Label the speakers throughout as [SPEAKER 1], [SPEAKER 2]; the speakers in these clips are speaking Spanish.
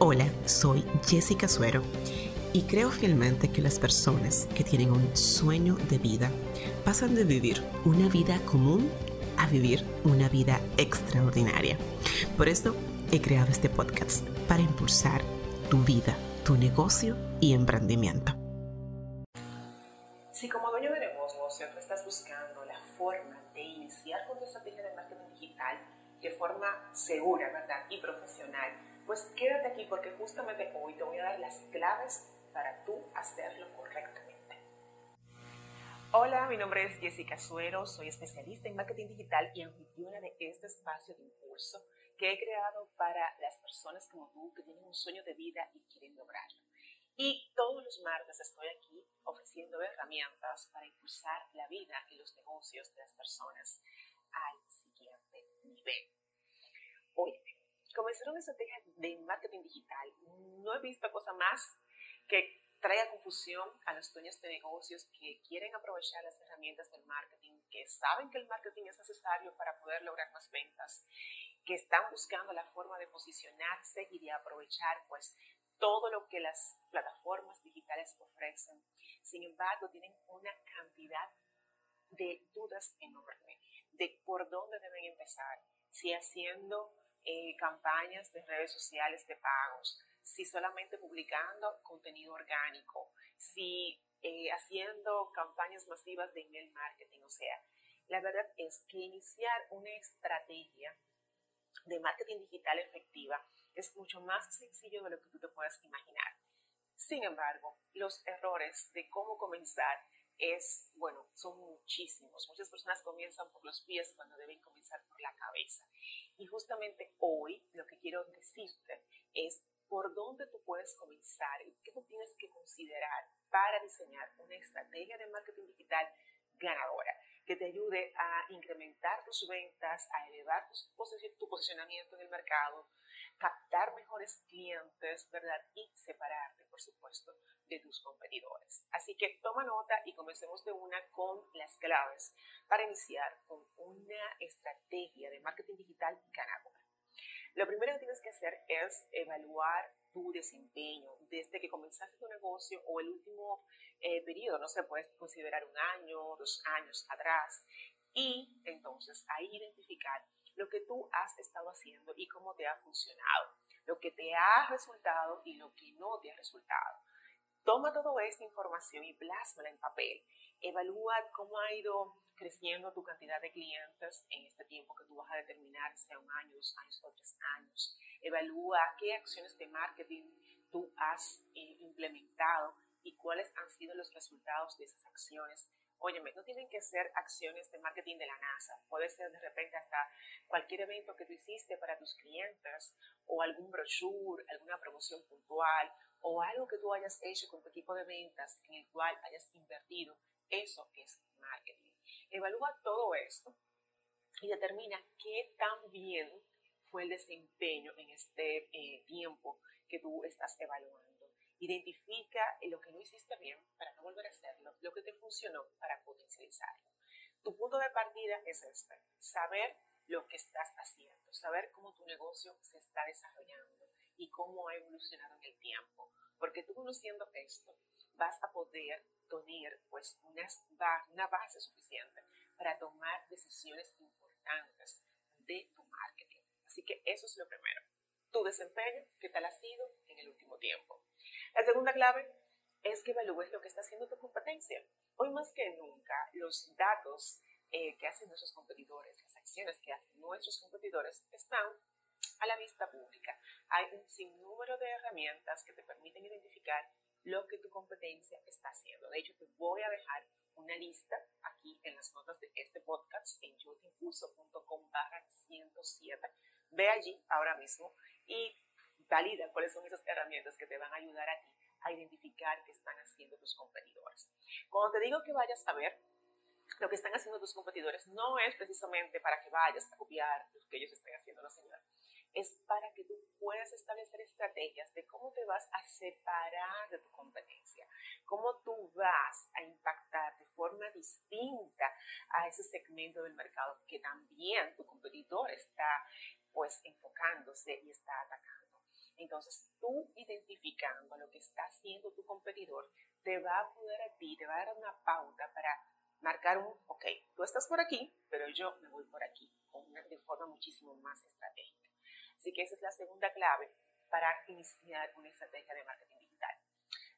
[SPEAKER 1] Hola, soy Jessica Suero y creo fielmente que las personas que tienen un sueño de vida pasan de vivir una vida común a vivir una vida extraordinaria. Por eso he creado este podcast para impulsar tu vida, tu negocio y emprendimiento.
[SPEAKER 2] Si como dueño de negocio siempre estás buscando la forma de iniciar con tu estrategia de marketing digital de forma segura, ¿verdad? Y profesional, pues quédate aquí porque justamente hoy te voy a dar las claves para tú hacerlo correctamente. Hola, mi nombre es Jessica Suero, soy especialista en marketing digital y anfitriona de este espacio de impulso que he creado para las personas como tú que tienen un sueño de vida y quieren lograrlo. Y todos los martes estoy aquí ofreciendo herramientas para impulsar la vida y los negocios de las personas al siguiente nivel. Oye, comenzar una estrategia de marketing digital, no he visto cosa más que traiga confusión a los dueños de negocios que quieren aprovechar las herramientas del marketing, que saben que el marketing es necesario para poder lograr más ventas, que están buscando la forma de posicionarse y de aprovechar pues todo lo que las plataformas digitales ofrecen. Sin embargo, tienen una cantidad de dudas enorme de por dónde deben empezar, si haciendo eh, campañas de redes sociales de pagos, si solamente publicando contenido orgánico, si eh, haciendo campañas masivas de email marketing. O sea, la verdad es que iniciar una estrategia de marketing digital efectiva es mucho más sencillo de lo que tú te puedas imaginar. Sin embargo, los errores de cómo comenzar es, bueno, son muchísimos. Muchas personas comienzan por los pies cuando deben comenzar por la cabeza. Y justamente hoy lo que quiero decirte es por dónde tú puedes comenzar y qué tú tienes que considerar para diseñar una estrategia de marketing digital ganadora que te ayude a incrementar tus ventas, a elevar tu, posicionamiento en el mercado, captar mejores clientes, ¿verdad? Y separarte, por supuesto, de tus competidores. Así que toma nota y comencemos de una con las claves para iniciar con una estrategia de marketing digital ganadora. Lo primero que tienes que hacer es evaluar tu desempeño desde que comenzaste tu negocio o el último eh, periodo, no se puede considerar un año, dos años atrás, y entonces ahí identificar lo que tú has estado haciendo y cómo te ha funcionado, lo que te ha resultado y lo que no te ha resultado. Toma toda esta información y plásmala en papel. Evalúa cómo ha ido creciendo tu cantidad de clientes en este tiempo que tú vas a determinar, sea un año, dos años o tres años. Evalúa qué acciones de marketing tú has eh, implementado y cuáles han sido los resultados de esas acciones Óyeme, no tienen que ser acciones de marketing de la NASA. Puede ser de repente hasta cualquier evento que tú hiciste para tus clientes o algún brochure, alguna promoción puntual o algo que tú hayas hecho con tu equipo de ventas en el cual hayas invertido. Eso es marketing. Evalúa todo esto y determina qué tan bien fue el desempeño en este eh, tiempo que tú estás evaluando. Identifica lo que no hiciste bien para no volver a hacerlo, lo que te funcionó para potencializarlo. Tu punto de partida es este, saber lo que estás haciendo, saber cómo tu negocio se está desarrollando y cómo ha evolucionado en el tiempo. Porque tú conociendo esto, vas a poder tener pues una, una base suficiente para tomar decisiones importantes de tu marketing. Así que eso es lo primero. Tu desempeño, ¿qué tal ha sido en el último tiempo? La segunda clave es que evalúes lo que está haciendo tu competencia. Hoy más que nunca, los datos eh, que hacen nuestros competidores, las acciones que hacen nuestros competidores, están a la vista pública. Hay un sinnúmero de herramientas que te permiten identificar lo que tu competencia está haciendo. De hecho, te voy a dejar una lista aquí en las notas de este podcast en yotimpulso.com barra 107. Ve allí ahora mismo y valida cuáles son esas herramientas que te van a ayudar a ti a identificar qué están haciendo tus competidores. Cuando te digo que vayas a ver lo que están haciendo tus competidores, no es precisamente para que vayas a copiar lo que ellos estén haciendo, no señor. Es para que tú puedas establecer estrategias de cómo te vas a separar de tu competencia, cómo tú vas a impactar de forma distinta a ese segmento del mercado que también tu competidor está pues enfocándose y está atacando. Entonces, tú identificando lo que está haciendo tu competidor, te va a poder a ti, te va a dar una pauta para marcar un, ok, tú estás por aquí, pero yo me voy por aquí, de forma muchísimo más estratégica. Así que esa es la segunda clave para iniciar una estrategia de marketing digital.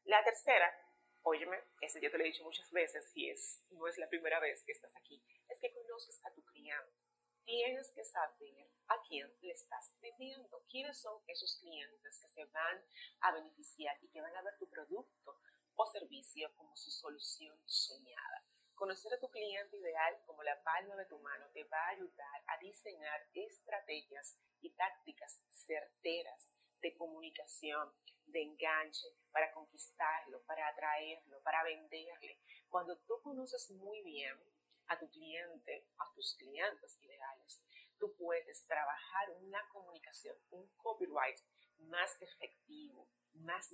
[SPEAKER 2] La tercera, óyeme, ese ya te lo he dicho muchas veces y es, no es la primera vez que estás aquí, es que conozcas a tu cliente. Tienes que saber a quién le estás vendiendo, quiénes son esos clientes que se van a beneficiar y que van a ver tu producto o servicio como su solución soñada. Conocer a tu cliente ideal como la palma de tu mano te va a ayudar a diseñar estrategias y tácticas certeras de comunicación, de enganche, para conquistarlo, para atraerlo, para venderle. Cuando tú conoces muy bien a tu cliente, a tus clientes ideales, tú puedes trabajar una comunicación, un copyright más efectivo, más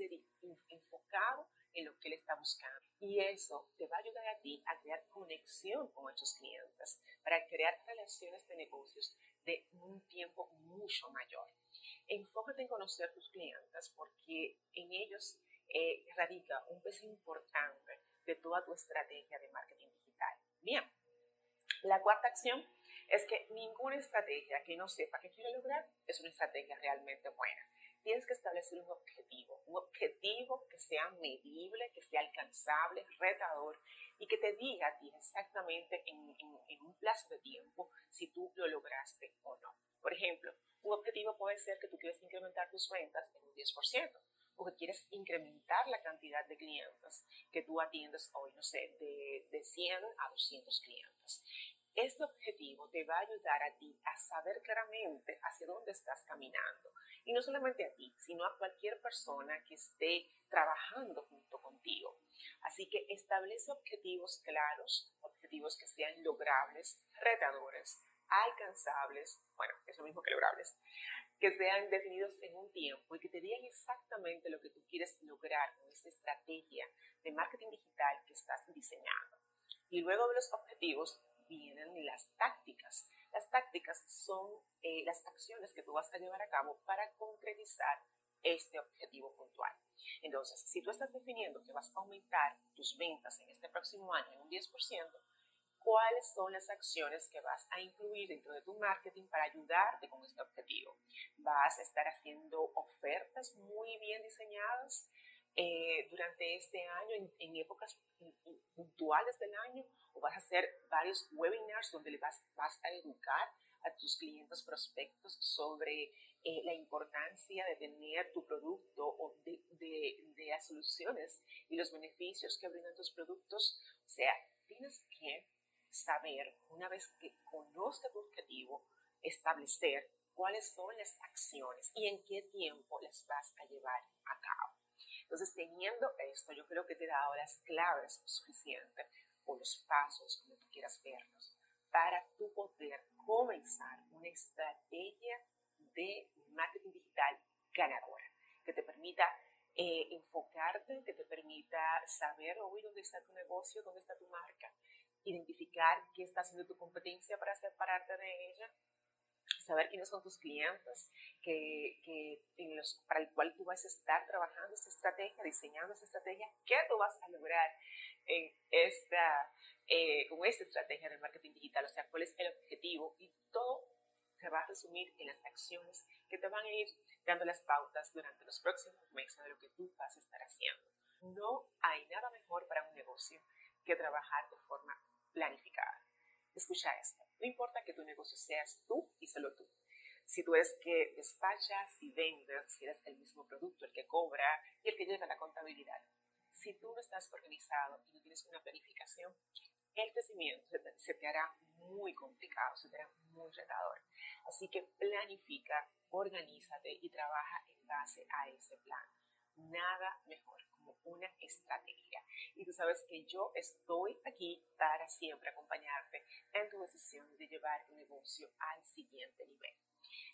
[SPEAKER 2] enfocado en lo que él está buscando. Y eso te va a ayudar a ti a crear conexión con esos clientes, para crear relaciones de negocios de un tiempo mucho mayor. Enfócate en conocer tus clientes porque en ellos eh, radica un peso importante de toda tu estrategia de marketing digital. Bien, la cuarta acción es que ninguna estrategia que no sepa qué quiere lograr es una estrategia realmente buena. Tienes que establecer un objetivo, un objetivo que sea medible, que sea alcanzable, retador y que te diga a ti exactamente en, en un plazo de tiempo si tú lo lograste o no. Por ejemplo, un objetivo puede ser que tú quieres incrementar tus ventas en un 10% o que quieres incrementar la cantidad de clientes que tú atiendes hoy, no sé, de, de 100 a 200 clientes. Este objetivo te va a ayudar a ti a saber claramente hacia dónde estás caminando. Y no solamente a ti, sino a cualquier persona que esté trabajando junto contigo. Así que establece objetivos claros, objetivos que sean logrables, retadores, alcanzables, bueno, es lo mismo que logrables, que sean definidos en un tiempo y que te digan exactamente lo que tú quieres lograr con esa estrategia de marketing digital que estás diseñando. Y luego de los objetivos vienen las tácticas. Las tácticas son eh, las acciones que tú vas a llevar a cabo para concretizar este objetivo puntual. Entonces, si tú estás definiendo que vas a aumentar tus ventas en este próximo año en un 10%, cuáles son las acciones que vas a incluir dentro de tu marketing para ayudarte con este objetivo. Vas a estar haciendo ofertas muy bien diseñadas eh, durante este año, en, épocas puntuales del año, o vas a hacer varios webinars donde le vas, vas a educar a tus clientes prospectos sobre eh, la importancia de tener tu producto o de, de las soluciones y los beneficios que brindan tus productos. O sea, tienes que saber, una vez que conozca tu objetivo, establecer cuáles son las acciones y en qué tiempo las vas a llevar a cabo. Entonces, teniendo esto, yo creo que te he dado las claves suficientes o los pasos, como tú quieras verlos, para tu poder comenzar una estrategia de marketing digital ganadora, que te permita eh, enfocarte, que te permita saber hoy dónde está tu negocio, dónde está tu marca, identificar qué está haciendo tu competencia para separarte de ella, saber quiénes son tus clientes, que, que para el cual tú vas a estar trabajando esta estrategia, diseñando esta estrategia, qué tú vas a lograr en esta, eh, con esta estrategia de marketing digital, o sea, cuál es el objetivo y todo se va a resumir en las acciones que te van a ir dando las pautas durante los próximos meses de lo que tú vas a estar haciendo. No hay nada mejor para un negocio que trabajar de forma planificada. Escucha esto, no importa que tu negocio seas tú y solo tú. Si tú eres que despachas y vendes, si eres el mismo producto el que cobra y el que lleva la contabilidad, si tú no estás organizado y no tienes una planificación, el crecimiento se te, hará muy complicado, se te hará muy retador. Así que planifica, organízate y trabaja en base a ese plan. Nada mejor una estrategia. Y tú sabes que yo estoy aquí para siempre acompañarte en tu decisión de llevar tu negocio al siguiente nivel.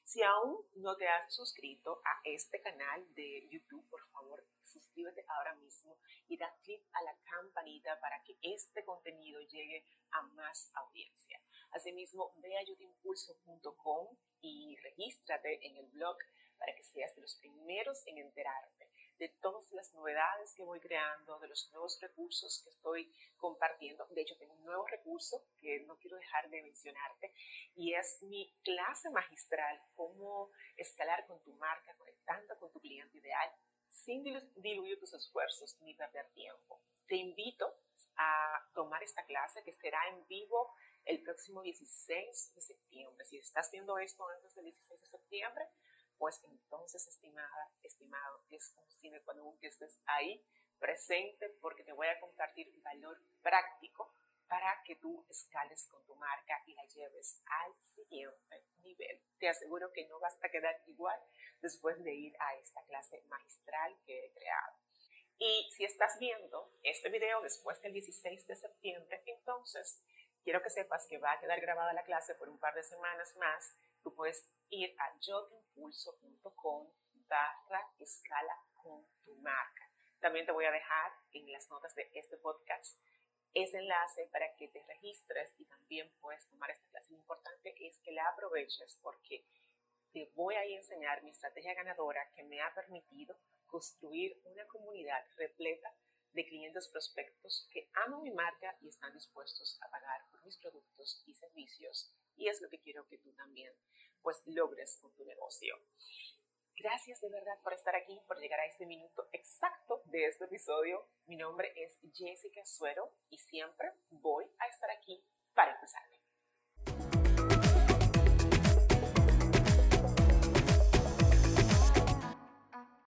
[SPEAKER 2] Si aún no te has suscrito a este canal de YouTube, por favor, suscríbete ahora mismo y da clic a la campanita para que este contenido llegue a más audiencia. Asimismo, ve a youtimpulso.com y regístrate en el blog para que seas de los primeros en enterarte de todas las novedades que voy creando, de los nuevos recursos que estoy compartiendo. De hecho, tengo un nuevo recurso que no quiero dejar de mencionarte y es mi clase magistral, cómo escalar con tu marca, conectando con tu cliente ideal sin diluir tus esfuerzos ni perder tiempo. Te invito a tomar esta clase que será en vivo el próximo 16 de septiembre. Si estás viendo esto antes del 16 de septiembre, pues entonces, estimada, estimado, es un cine cuando que estés ahí presente porque te voy a compartir valor práctico para que tú escales con tu marca y la lleves al siguiente nivel. Te aseguro que no vas a quedar igual después de ir a esta clase magistral que he creado. Y si estás viendo este video después del 16 de septiembre, entonces quiero que sepas que va a quedar grabada la clase por un par de semanas más tú puedes ir a yotimpulso.com barra escala con tu marca. También te voy a dejar en las notas de este podcast ese enlace para que te registres y también puedes tomar esta clase. Lo importante es que la aproveches porque te voy a enseñar mi estrategia ganadora que me ha permitido construir una comunidad repleta de clientes prospectos que aman mi marca y están dispuestos a pagar por mis productos y servicios y es lo que quiero que tú también pues logres con tu negocio. Gracias de verdad por estar aquí, por llegar a este minuto exacto de este episodio. Mi nombre es Jessica Suero y siempre voy a estar aquí para empezar.